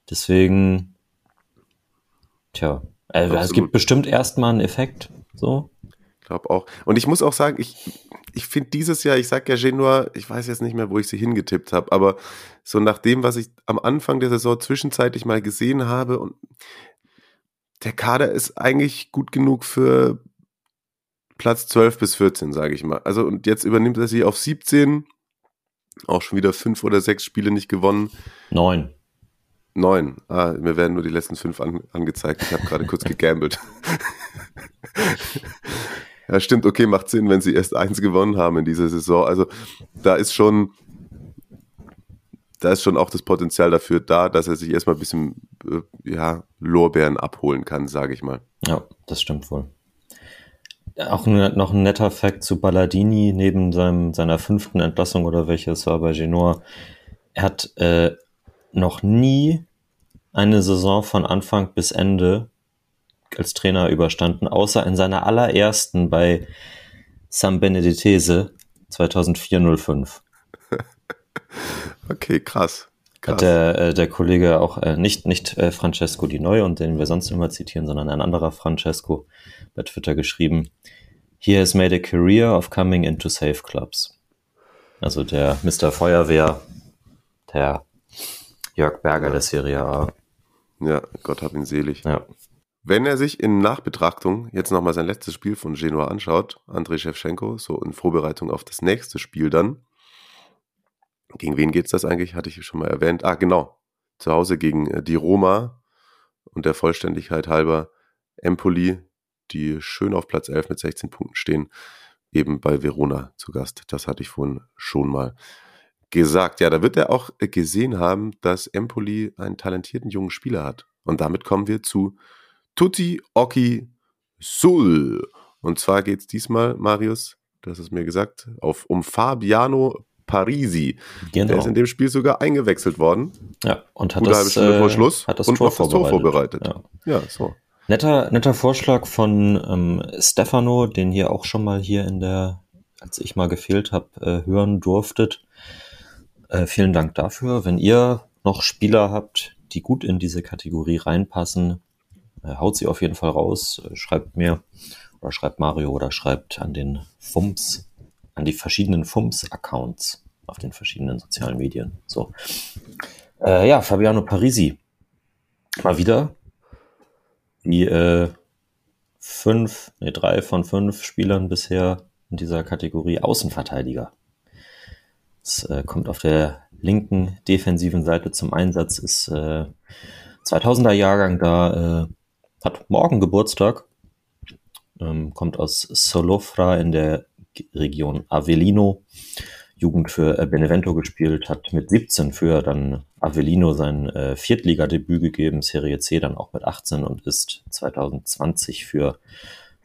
Deswegen, tja, äh, es gibt bestimmt erstmal einen Effekt, so. Ich glaube auch. Und ich muss auch sagen, ich, ich finde dieses Jahr, ich sag ja Genua, ich weiß jetzt nicht mehr, wo ich sie hingetippt habe, aber so nach dem, was ich am Anfang der Saison zwischenzeitlich mal gesehen habe und der Kader ist eigentlich gut genug für Platz 12 bis 14, sage ich mal. Also und jetzt übernimmt er sie auf 17, auch schon wieder fünf oder sechs Spiele nicht gewonnen. Neun. Neun. Ah, mir werden nur die letzten fünf an, angezeigt. Ich habe gerade kurz gegambelt. ja, stimmt, okay, macht Sinn, wenn sie erst eins gewonnen haben in dieser Saison. Also da ist schon, da ist schon auch das Potenzial dafür da, dass er sich erstmal ein bisschen äh, ja, Lorbeeren abholen kann, sage ich mal. Ja, das stimmt wohl. Auch noch ein netter Fact zu Balladini neben seinem, seiner fünften Entlassung oder welche es war bei Genoa. Er hat äh, noch nie eine Saison von Anfang bis Ende als Trainer überstanden, außer in seiner allerersten bei San Benedetese 2004-05. Okay, krass. krass. Hat der, äh, der Kollege auch äh, nicht, nicht äh, Francesco Di Neu und den wir sonst immer zitieren, sondern ein anderer Francesco bei Twitter geschrieben. He has made a career of coming into safe clubs. Also der Mr. Feuerwehr, der Jörg Berger der Serie A. ja, Gott hab ihn selig. Ja. Wenn er sich in Nachbetrachtung jetzt nochmal sein letztes Spiel von Genua anschaut, Andrei Shevchenko, so in Vorbereitung auf das nächste Spiel dann, gegen wen geht's das eigentlich? Hatte ich schon mal erwähnt. Ah, genau. Zu Hause gegen äh, die Roma und der Vollständigkeit halber Empoli, die schön auf Platz 11 mit 16 Punkten stehen, eben bei Verona zu Gast. Das hatte ich vorhin schon mal gesagt. Ja, da wird er auch gesehen haben, dass Empoli einen talentierten jungen Spieler hat. Und damit kommen wir zu Tutti Occhi Sul. Und zwar geht es diesmal, Marius, hast es mir gesagt, auf, um Fabiano Parisi. Der Genau. ist in dem Spiel sogar eingewechselt worden. Ja, und hat Gute halbe das, Stunde äh, vor Schluss hat das, und Tor, noch das Tor vorbereitet. vorbereitet. Ja. Ja, so. Netter, netter Vorschlag von ähm, Stefano, den ihr auch schon mal hier in der, als ich mal gefehlt habe, äh, hören durftet. Äh, vielen Dank dafür. Wenn ihr noch Spieler habt, die gut in diese Kategorie reinpassen, äh, haut sie auf jeden Fall raus. Äh, schreibt mir oder schreibt Mario oder schreibt an den FUMS, an die verschiedenen FUMS-Accounts auf den verschiedenen sozialen Medien. So. Äh, ja, Fabiano Parisi. Mal wieder die äh, fünf, nee, drei von fünf Spielern bisher in dieser Kategorie Außenverteidiger. Es äh, kommt auf der linken defensiven Seite zum Einsatz, ist äh, 2000er Jahrgang da, äh, hat morgen Geburtstag, ähm, kommt aus Solofra in der Region Avellino, Jugend für äh, Benevento gespielt, hat mit 17 für dann Avellino sein äh, Viertligadebüt gegeben, Serie C dann auch mit 18 und ist 2020 für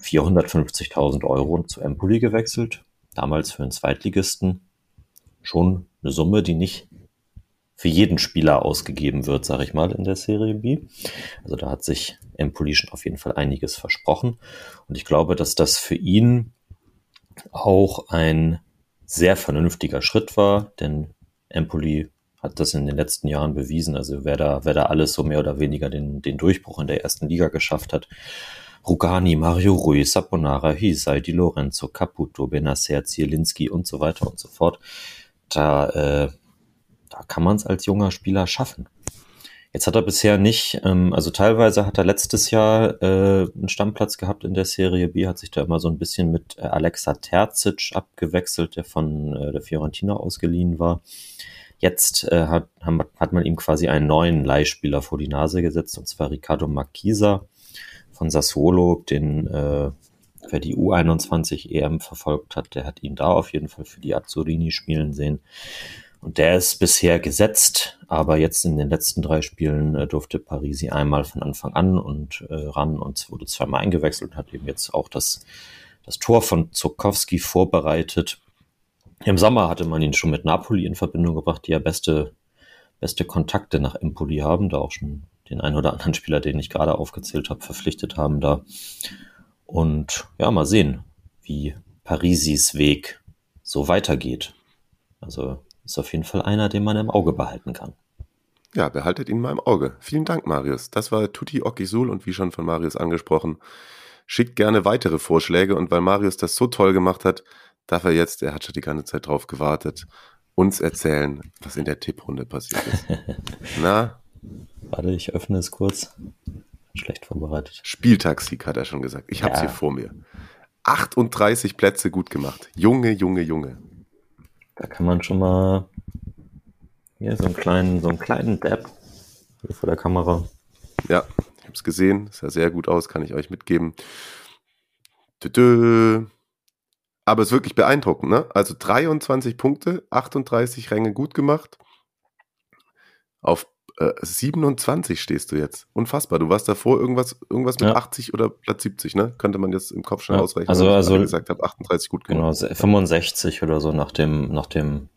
450.000 Euro zu Empoli gewechselt. Damals für einen Zweitligisten schon eine Summe, die nicht für jeden Spieler ausgegeben wird, sage ich mal, in der Serie B. Also da hat sich Empoli schon auf jeden Fall einiges versprochen. Und ich glaube, dass das für ihn auch ein sehr vernünftiger Schritt war, denn Empoli hat das in den letzten Jahren bewiesen. Also wer da, wer da alles so mehr oder weniger den, den Durchbruch in der ersten Liga geschafft hat. Rugani, Mario Rui, Saponara, Hisai, Di Lorenzo, Caputo, Benacer, Zielinski und so weiter und so fort. Da, äh, da kann man es als junger Spieler schaffen. Jetzt hat er bisher nicht, ähm, also teilweise hat er letztes Jahr äh, einen Stammplatz gehabt in der Serie B, hat sich da immer so ein bisschen mit äh, Alexa Terzic abgewechselt, der von äh, der Fiorentina ausgeliehen war. Jetzt äh, hat, hat man ihm quasi einen neuen Leihspieler vor die Nase gesetzt, und zwar Ricardo Marquisa von Sassuolo, den äh, wer die U21 EM verfolgt hat, der hat ihn da auf jeden Fall für die Azzurini spielen sehen. Und der ist bisher gesetzt, aber jetzt in den letzten drei Spielen äh, durfte Parisi einmal von Anfang an und äh, ran und wurde zweimal eingewechselt und hat eben jetzt auch das, das Tor von Zukowski vorbereitet. Im Sommer hatte man ihn schon mit Napoli in Verbindung gebracht, die ja beste, beste Kontakte nach Empoli haben, da auch schon den einen oder anderen Spieler, den ich gerade aufgezählt habe, verpflichtet haben da. Und ja, mal sehen, wie Parisis Weg so weitergeht. Also ist auf jeden Fall einer, den man im Auge behalten kann. Ja, behaltet ihn mal im Auge. Vielen Dank, Marius. Das war Tutti Okisul und wie schon von Marius angesprochen, schickt gerne weitere Vorschläge und weil Marius das so toll gemacht hat, darf er jetzt, er hat schon die ganze Zeit drauf gewartet, uns erzählen, was in der Tipprunde passiert ist. Na? Warte, ich öffne es kurz. Schlecht vorbereitet. Spieltagssieg hat er schon gesagt. Ich habe es ja. hier vor mir. 38 Plätze gut gemacht. Junge, Junge, Junge. Da kann man schon mal hier so einen kleinen, so einen kleinen Dab hier vor der Kamera. Ja, ich habe es gesehen. Sah sehr gut aus, kann ich euch mitgeben. Tü Aber es ist wirklich beeindruckend, ne? Also 23 Punkte, 38 Ränge gut gemacht. Auf äh, 27 stehst du jetzt. Unfassbar. Du warst davor irgendwas, irgendwas mit ja. 80 oder Platz 70, ne? Könnte man jetzt im Kopf schon ja. ausrechnen. Also, also ich gesagt habe, 38 gut gemacht. Genau, 65 oder so nach dem, nach dem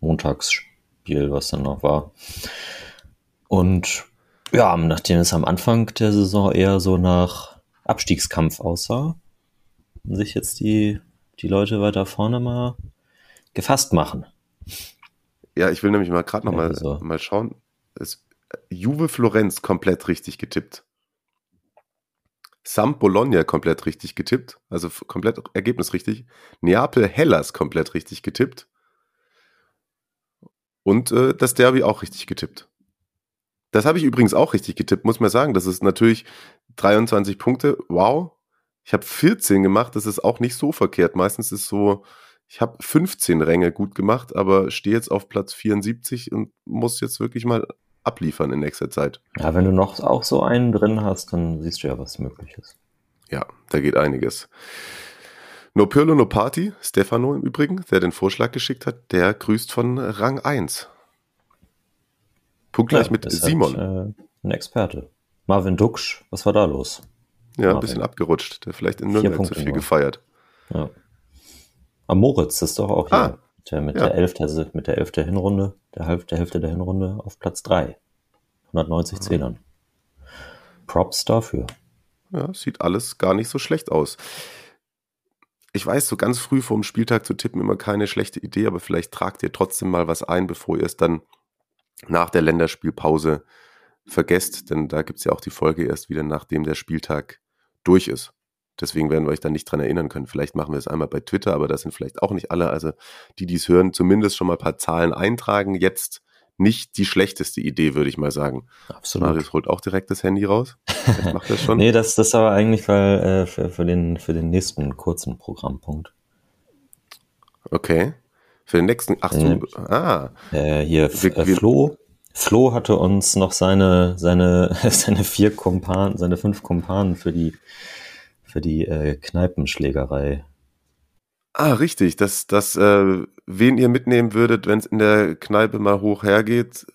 Montagsspiel, was dann noch war. Und ja, nachdem es am Anfang der Saison eher so nach Abstiegskampf aussah, sich jetzt die, die Leute weiter vorne mal gefasst machen. Ja, ich will nämlich mal gerade noch mal, so. mal schauen. Es, Juve Florenz komplett richtig getippt. Sam Bologna komplett richtig getippt, also komplett Ergebnis richtig. Neapel Hellas komplett richtig getippt. Und äh, das Derby auch richtig getippt. Das habe ich übrigens auch richtig getippt, muss man sagen. Das ist natürlich 23 Punkte. Wow. Ich habe 14 gemacht, das ist auch nicht so verkehrt. Meistens ist so ich habe 15 Ränge gut gemacht, aber stehe jetzt auf Platz 74 und muss jetzt wirklich mal abliefern in nächster Zeit. Ja, wenn du noch auch so einen drin hast, dann siehst du ja, was möglich ist. Ja, da geht einiges. No Pirlo, no Party, Stefano im Übrigen, der den Vorschlag geschickt hat, der grüßt von Rang 1. Punktgleich ja, mit Simon. Halt, äh, ein Experte. Marvin Duksch, was war da los? Ja, Marvin. ein bisschen abgerutscht. Der vielleicht in Nürnberg zu viel nur. gefeiert. Ja. Am Moritz ist doch auch hier. Ah, der mit, ja. der Elf, der, mit der Elf der Hinrunde, der, Halb, der Hälfte der Hinrunde auf Platz 3. 190 Zehnern. Props dafür. Ja, sieht alles gar nicht so schlecht aus. Ich weiß, so ganz früh vor dem Spieltag zu tippen immer keine schlechte Idee, aber vielleicht tragt ihr trotzdem mal was ein, bevor ihr es dann nach der Länderspielpause vergesst, denn da gibt es ja auch die Folge erst wieder, nachdem der Spieltag durch ist. Deswegen werden wir euch dann nicht dran erinnern können. Vielleicht machen wir es einmal bei Twitter, aber das sind vielleicht auch nicht alle. Also die, die es hören, zumindest schon mal ein paar Zahlen eintragen. Jetzt nicht die schlechteste Idee, würde ich mal sagen. Absolut. Marius holt auch direkt das Handy raus. Ich mach das schon. nee, das, das aber eigentlich für, äh, für, für, den, für den nächsten kurzen Programmpunkt. Okay. Für den nächsten, ach so, äh, ah. Äh, hier, wir, äh, Flo, Flo hatte uns noch seine, seine, seine vier Kumpanen, seine fünf Kumpanen für die für die äh, Kneipenschlägerei. Ah, richtig. Das, das, äh, wen ihr mitnehmen würdet, wenn es in der Kneipe mal hoch hergeht.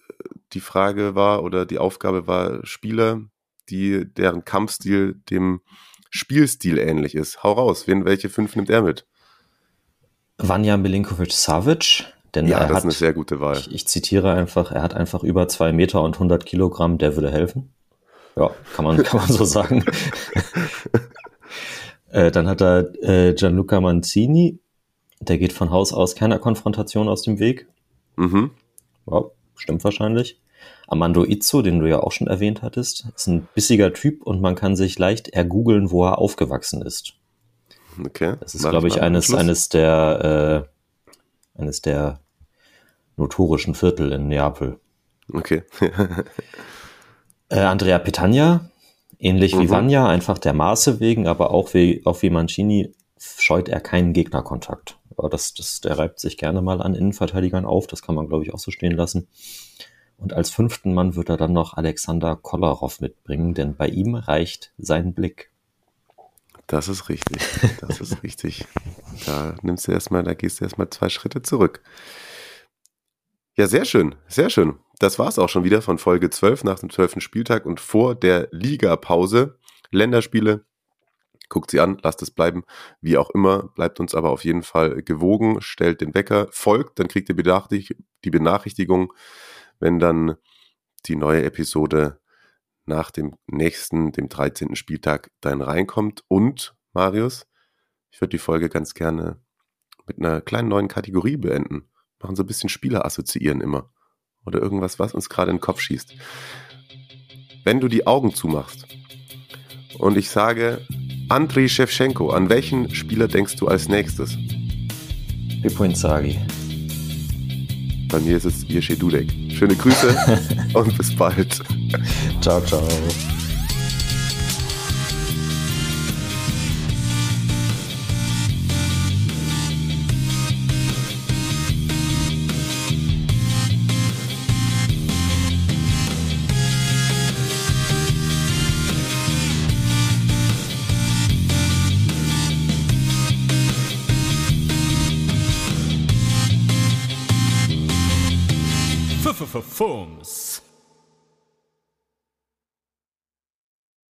Die Frage war oder die Aufgabe war Spieler, die deren Kampfstil dem Spielstil ähnlich ist. Hau raus. Wen, welche fünf nimmt er mit? Vanja Milinkovic Savic. Denn ja, das hat, ist eine sehr gute Wahl. Ich, ich, zitiere einfach, er hat einfach über zwei Meter und 100 Kilogramm, der würde helfen. Ja, kann man, kann man so sagen. Äh, dann hat er äh, Gianluca Manzini, der geht von Haus aus keiner Konfrontation aus dem Weg. Mhm. Ja, stimmt wahrscheinlich. Armando Izzo, den du ja auch schon erwähnt hattest, ist ein bissiger Typ und man kann sich leicht ergoogeln, wo er aufgewachsen ist. Okay. Das ist, glaube ich, eines, eines der äh, eines der notorischen Viertel in Neapel. Okay. äh, Andrea Petagna, Ähnlich mhm. wie Vanya, einfach der Maße wegen, aber auch wie, auch wie Mancini scheut er keinen Gegnerkontakt. Aber das, das, der reibt sich gerne mal an Innenverteidigern auf. Das kann man, glaube ich, auch so stehen lassen. Und als fünften Mann wird er dann noch Alexander Kolarov mitbringen, denn bei ihm reicht sein Blick. Das ist richtig. Das ist richtig. Da nimmst du erstmal, da gehst du erstmal zwei Schritte zurück. Ja, sehr schön, sehr schön. Das war's auch schon wieder von Folge 12 nach dem 12. Spieltag und vor der Ligapause. Länderspiele. Guckt sie an, lasst es bleiben. Wie auch immer, bleibt uns aber auf jeden Fall gewogen, stellt den Wecker, folgt, dann kriegt ihr die Benachrichtigung, wenn dann die neue Episode nach dem nächsten, dem 13. Spieltag dann reinkommt. Und, Marius, ich würde die Folge ganz gerne mit einer kleinen neuen Kategorie beenden. Machen so ein bisschen Spieler assoziieren immer. Oder irgendwas, was uns gerade in den Kopf schießt. Wenn du die Augen zumachst und ich sage, Andriy Shevchenko, an welchen Spieler denkst du als nächstes? Pippo Inzaghi. Bei mir ist es Yeshe Dudek. Schöne Grüße und bis bald. Ciao, ciao.